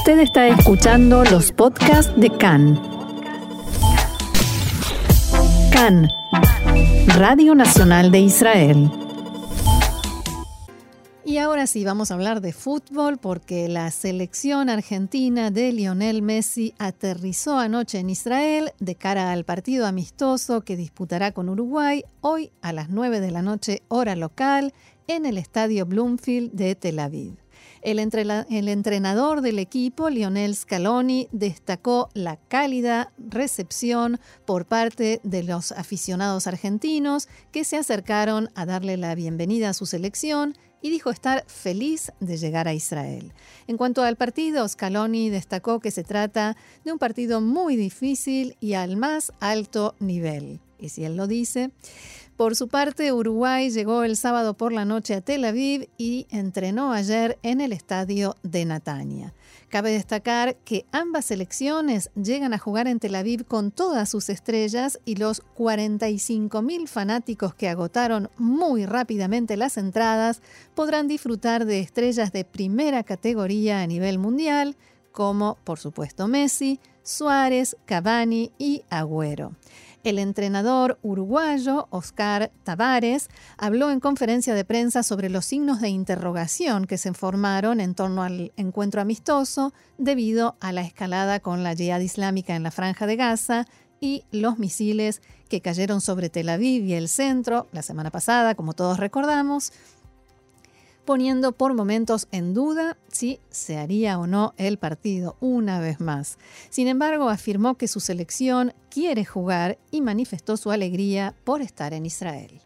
Usted está escuchando los podcasts de CAN. CAN, Radio Nacional de Israel. Y ahora sí, vamos a hablar de fútbol porque la selección argentina de Lionel Messi aterrizó anoche en Israel de cara al partido amistoso que disputará con Uruguay hoy a las 9 de la noche hora local en el estadio Bloomfield de Tel Aviv. El, entrenador del equipo, Lionel Scaloni, destacó la cálida recepción por parte de los aficionados argentinos que se acercaron a darle la bienvenida a su selección y dijo estar feliz de llegar a Israel. En cuanto al partido, Scaloni destacó que se trata de un partido muy difícil y al más alto nivel. Y si él lo dice, por su parte, Uruguay llegó el sábado por la noche a Tel Aviv y entrenó ayer en el estadio de Natania. Cabe destacar que ambas selecciones llegan a jugar en Tel Aviv con todas sus estrellas y los 45.000 fanáticos que agotaron muy rápidamente las entradas podrán disfrutar de estrellas de primera categoría a nivel mundial, como por supuesto Messi, Suárez, Cavani y Agüero. El entrenador uruguayo Oscar Tavares habló en conferencia de prensa sobre los signos de interrogación que se formaron en torno al encuentro amistoso debido a la escalada con la yihad islámica en la franja de Gaza y los misiles que cayeron sobre Tel Aviv y el centro la semana pasada, como todos recordamos, poniendo por momentos en duda si se haría o no el partido una vez más. Sin embargo, afirmó que su selección quiere jugar y manifestó su alegría por estar en Israel.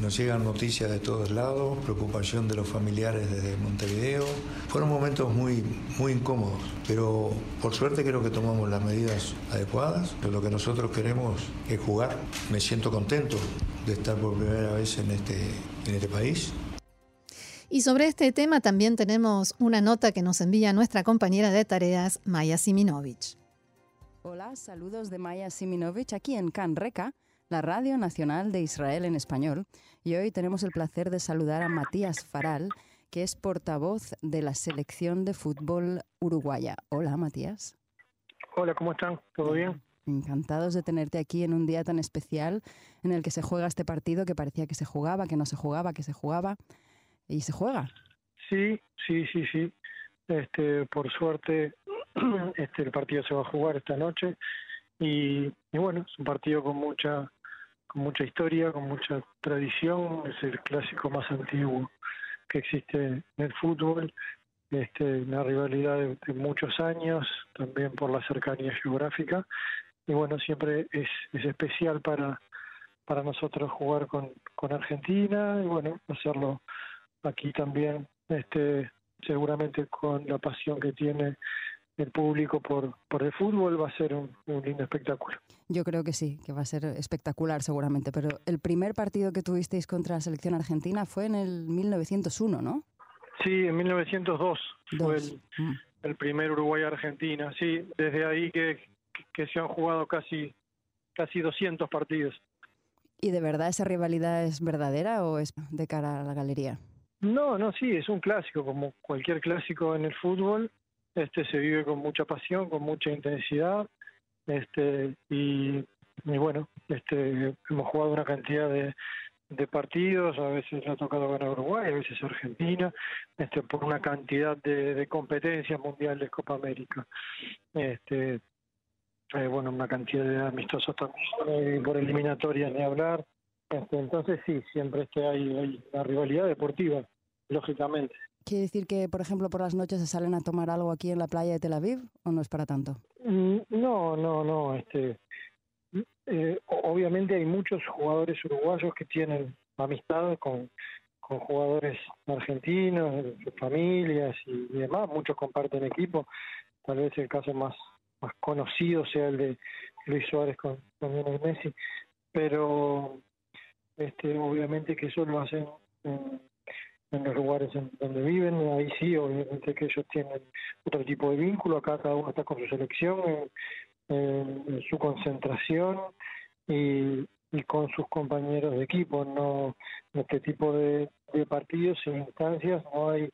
Nos llegan noticias de todos lados, preocupación de los familiares desde Montevideo. Fueron momentos muy, muy incómodos, pero por suerte creo que tomamos las medidas adecuadas. Lo que nosotros queremos es jugar. Me siento contento de estar por primera vez en este, en este país. Y sobre este tema también tenemos una nota que nos envía nuestra compañera de tareas, Maya Siminovich. Hola, saludos de Maya Siminovich aquí en Canreca, la Radio Nacional de Israel en español. Y hoy tenemos el placer de saludar a Matías Faral, que es portavoz de la selección de fútbol uruguaya. Hola, Matías. Hola, ¿cómo están? ¿Todo bien? Encantados de tenerte aquí en un día tan especial en el que se juega este partido que parecía que se jugaba, que no se jugaba, que se jugaba y se juega. Sí, sí, sí, sí. Este, por suerte, este, el partido se va a jugar esta noche y, bueno, es un partido con mucha, con mucha historia, con mucha tradición. Es el clásico más antiguo que existe en el fútbol. Este, una rivalidad de, muchos años, también por la cercanía geográfica. Y bueno, siempre es, es especial para, para nosotros jugar con, con Argentina y bueno, hacerlo aquí también este seguramente con la pasión que tiene el público por, por el fútbol va a ser un, lindo espectáculo. Yo creo que sí, que va a ser espectacular seguramente, pero el primer partido que tuvisteis contra la selección argentina fue en el 1901, ¿no? Sí, en 1902 fue mm. el, primer Uruguay-Argentina, sí, desde ahí que, que se han jugado casi, casi 200 partidos. ¿Y de verdad esa rivalidad es verdadera o es de cara a la galería? No, no, sí, es un clásico, como cualquier clásico en el fútbol, este se vive con mucha pasión, con mucha intensidad, este y, bueno, este hemos jugado una cantidad de, de partidos, a veces ha tocado ganar Uruguay, a veces Argentina, este por una cantidad de, de competencias mundiales Copa América. Este eh, bueno, una cantidad de amistosos también, por eliminatorias ni hablar. Este, entonces sí, siempre este hay, hay una rivalidad deportiva lógicamente. ¿Quiere decir que, por ejemplo, por las noches se salen a tomar algo aquí en la playa de Tel Aviv o no es para tanto? Mm, no, no, no. Este, eh, obviamente hay muchos jugadores uruguayos que tienen amistad con, con jugadores argentinos, familias y, demás. Muchos comparten equipo. Tal vez el caso más, más conocido sea el de Luis Suárez con, con Lionel Messi. Pero este, obviamente que eso lo hacen en los lugares en donde viven, ahí sí, obviamente que ellos tienen otro tipo de vínculo, acá cada uno está con su selección, en, su concentración y, con sus compañeros de equipo, no en este tipo de, partidos e instancias no hay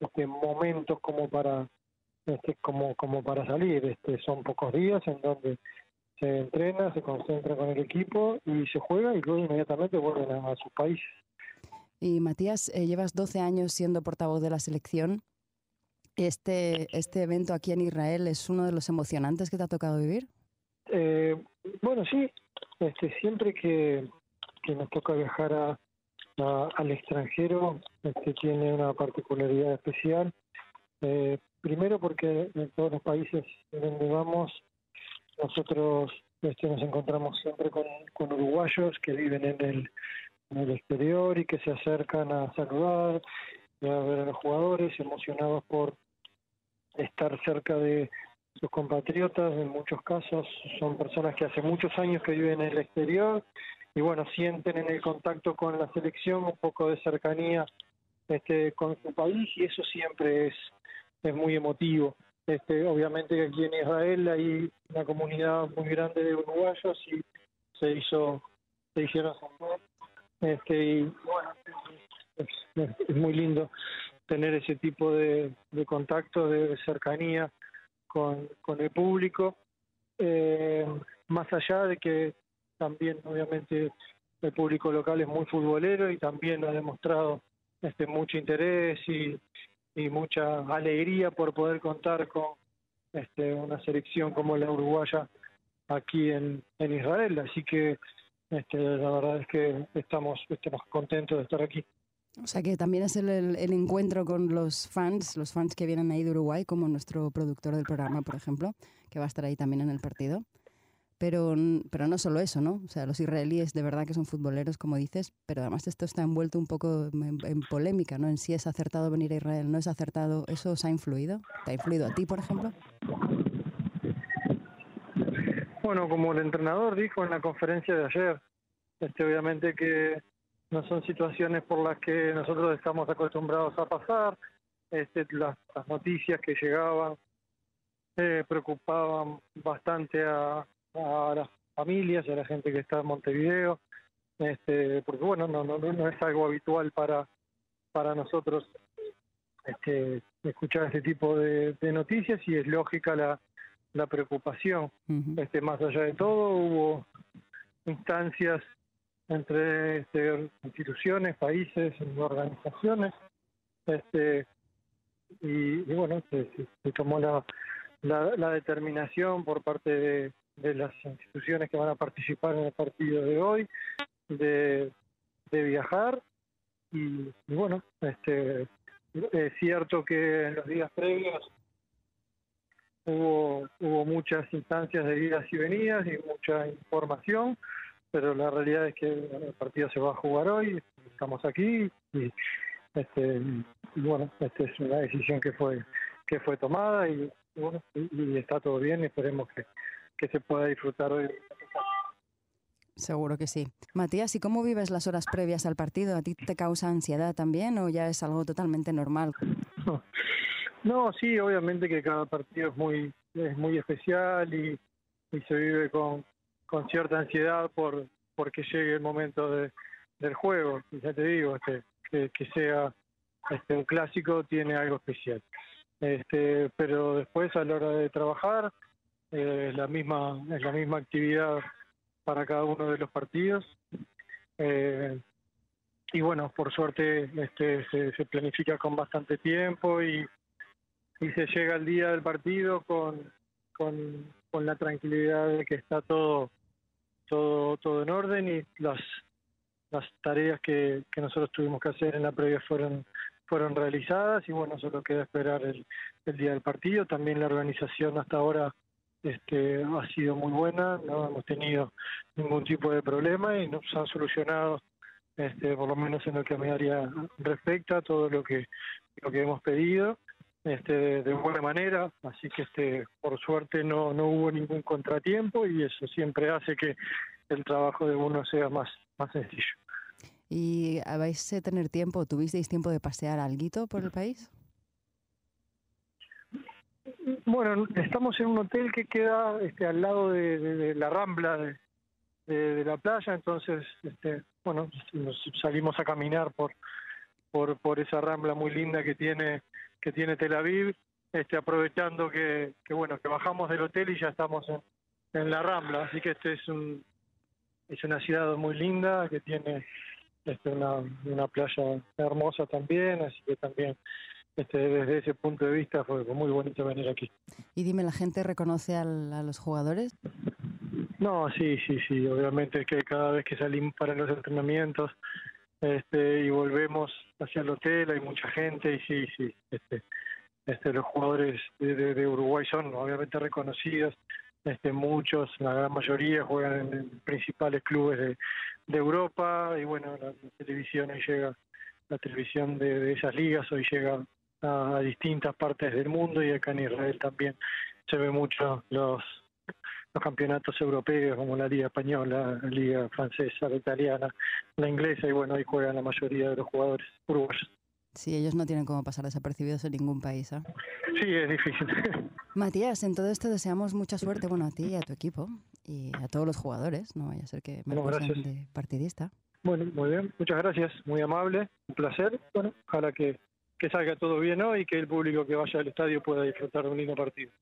este, momentos como para este, como, como para salir. Este, son pocos días en donde se entrena, se concentra con el equipo y se juega y luego inmediatamente vuelven a, sus países. Y Matías, eh, llevas 12 años siendo portavoz de la selección. Este, ¿Este evento aquí en Israel es uno de los emocionantes que te ha tocado vivir? Eh, bueno, sí. Este, siempre que, nos toca viajar a, al extranjero, este, tiene una particularidad especial. Eh, primero porque en todos los países donde vamos nosotros este, nos encontramos siempre con, uruguayos que viven en el, en el exterior y que se acercan a saludar y a ver a los jugadores, emocionados por estar cerca de sus compatriotas. En muchos casos son personas que hace muchos años que viven en el exterior y bueno, sienten en el contacto con la selección un poco de cercanía este, con su país y eso siempre es, es muy emotivo. Este, obviamente aquí en Israel hay una comunidad muy grande de uruguayos y se hizo, se hicieron este, y bueno, es, muy lindo tener ese tipo de, contacto, de cercanía con, el público, eh, más allá de que también obviamente el público local es muy futbolero y también ha demostrado este mucho interés y, mucha alegría por poder contar con este, una selección como la uruguaya aquí en Israel. Así que este, la verdad es que estamos, estamos contentos de estar aquí. O sea que también es el, el, encuentro con los fans, los fans que vienen ahí de Uruguay, como nuestro productor del programa, por ejemplo, que va a estar ahí también en el partido. Pero, pero no solo eso, ¿no? O sea, los israelíes de verdad que son futboleros, como dices, pero además esto está envuelto un poco en, polémica, ¿no? En si es acertado venir a Israel, no es acertado. ¿Eso os ha influido? ¿Te ha influido a ti, por ejemplo? Bueno, como el entrenador dijo en la conferencia de ayer, este, obviamente que no son situaciones por las que nosotros estamos acostumbrados a pasar. Este, las, noticias que llegaban eh, preocupaban bastante a, las familias, a la gente que está en Montevideo, este, porque bueno, no, no, no es algo habitual para, para nosotros este, escuchar este tipo de, noticias y es lógica la, la preocupación. este, más allá de todo, hubo instancias entre este, instituciones, países, organizaciones, este, y, bueno, se, se tomó la, la, la, determinación por parte de, de las instituciones que van a participar en el partido de hoy, de, de viajar y, bueno, este es cierto que en los días previos hubo hubo muchas instancias de idas y venidas y mucha información, pero la realidad es que el partido se va a jugar hoy, estamos aquí y este bueno, esta es una decisión que fue que fue tomada y bueno, y, está todo bien, esperemos que que se pueda disfrutar hoy. Seguro que sí. Matías, ¿y cómo vives las horas previas al partido? ¿A ti te causa ansiedad también o ya es algo totalmente normal? No, sí, obviamente que cada partido es muy es muy especial y, y se vive con, con cierta ansiedad por porque llegue el momento de, del juego. Y ya te digo, este, que, sea este, un clásico tiene algo especial. Este, pero después a la hora de trabajar eh, es la misma es la misma actividad para cada uno de los partidos eh, y bueno por suerte este se, planifica con bastante tiempo y y se llega al día del partido con con, con la tranquilidad de que está todo todo todo en orden y las las tareas que, que nosotros tuvimos que hacer en la previa fueron fueron realizadas y bueno solo queda esperar el, el día del partido. También la organización hasta ahora este, ha sido muy buena, no hemos tenido ningún tipo de problema y nos han solucionado, este, por lo menos en lo que a mi área respecta, todo lo que lo que hemos pedido este, de buena manera, así que este, por suerte no, no hubo ningún contratiempo y eso siempre hace que el trabajo de uno sea más, más sencillo. ¿Y vais a tener tiempo, tuvisteis tiempo de pasear algo por el país? Bueno, estamos en un hotel que queda este, al lado de, la rambla de, de, la playa, entonces, este, bueno, nos salimos a caminar por, por, por esa rambla muy linda que tiene, que tiene Tel Aviv este, aprovechando que, que, bueno, que bajamos del hotel y ya estamos en, en la Rambla, así que este es un es una ciudad muy linda que tiene este, una, una playa hermosa también, así que también este, desde ese punto de vista fue muy bonito venir aquí. Y dime, ¿la gente reconoce al, a los jugadores? No, sí, sí, sí, obviamente que cada vez que salimos para los entrenamientos este, y volvemos hacia el hotel hay mucha gente y sí, sí, este, este, los jugadores de, de, Uruguay son obviamente reconocidos, este, muchos, la gran mayoría juegan en principales clubes de, Europa y bueno, la, televisión hoy llega, la televisión de, de esas ligas hoy llega a, a, distintas partes del mundo y acá en Israel también se ve mucho los los campeonatos europeos como la liga española, la liga francesa, la italiana, la inglesa y bueno, ahí juegan la mayoría de los jugadores uruguayos. Sí, ellos no tienen cómo pasar desapercibidos en ningún país. ¿eh? Sí, es difícil. Matías, en todo esto deseamos mucha suerte, bueno, a ti y a tu equipo y a todos los jugadores, no vaya a ser que me bueno, de partidista. Bueno, muy bien, muchas gracias, muy amable, un placer. Bueno, ojalá que, que salga todo bien hoy y que el público que vaya al estadio pueda disfrutar de un lindo partido.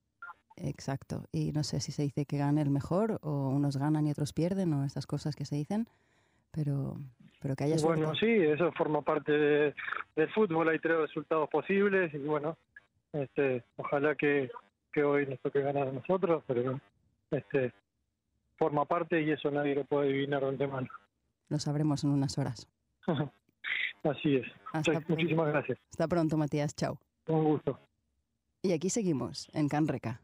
Exacto, y no sé si se dice que gane el mejor o unos ganan y otros pierden o estas cosas que se dicen, pero pero que haya suerte. Bueno, sí, eso forma parte de, del fútbol, hay tres resultados posibles y bueno, este, ojalá que, que hoy nos toque ganar a nosotros, pero este forma parte y eso nadie lo puede adivinar de antemano. Lo sabremos en unas horas. Así es. Hasta Muchísimas gracias. Hasta pronto, Matías. Chao. Un gusto. Y aquí seguimos, en Canreca.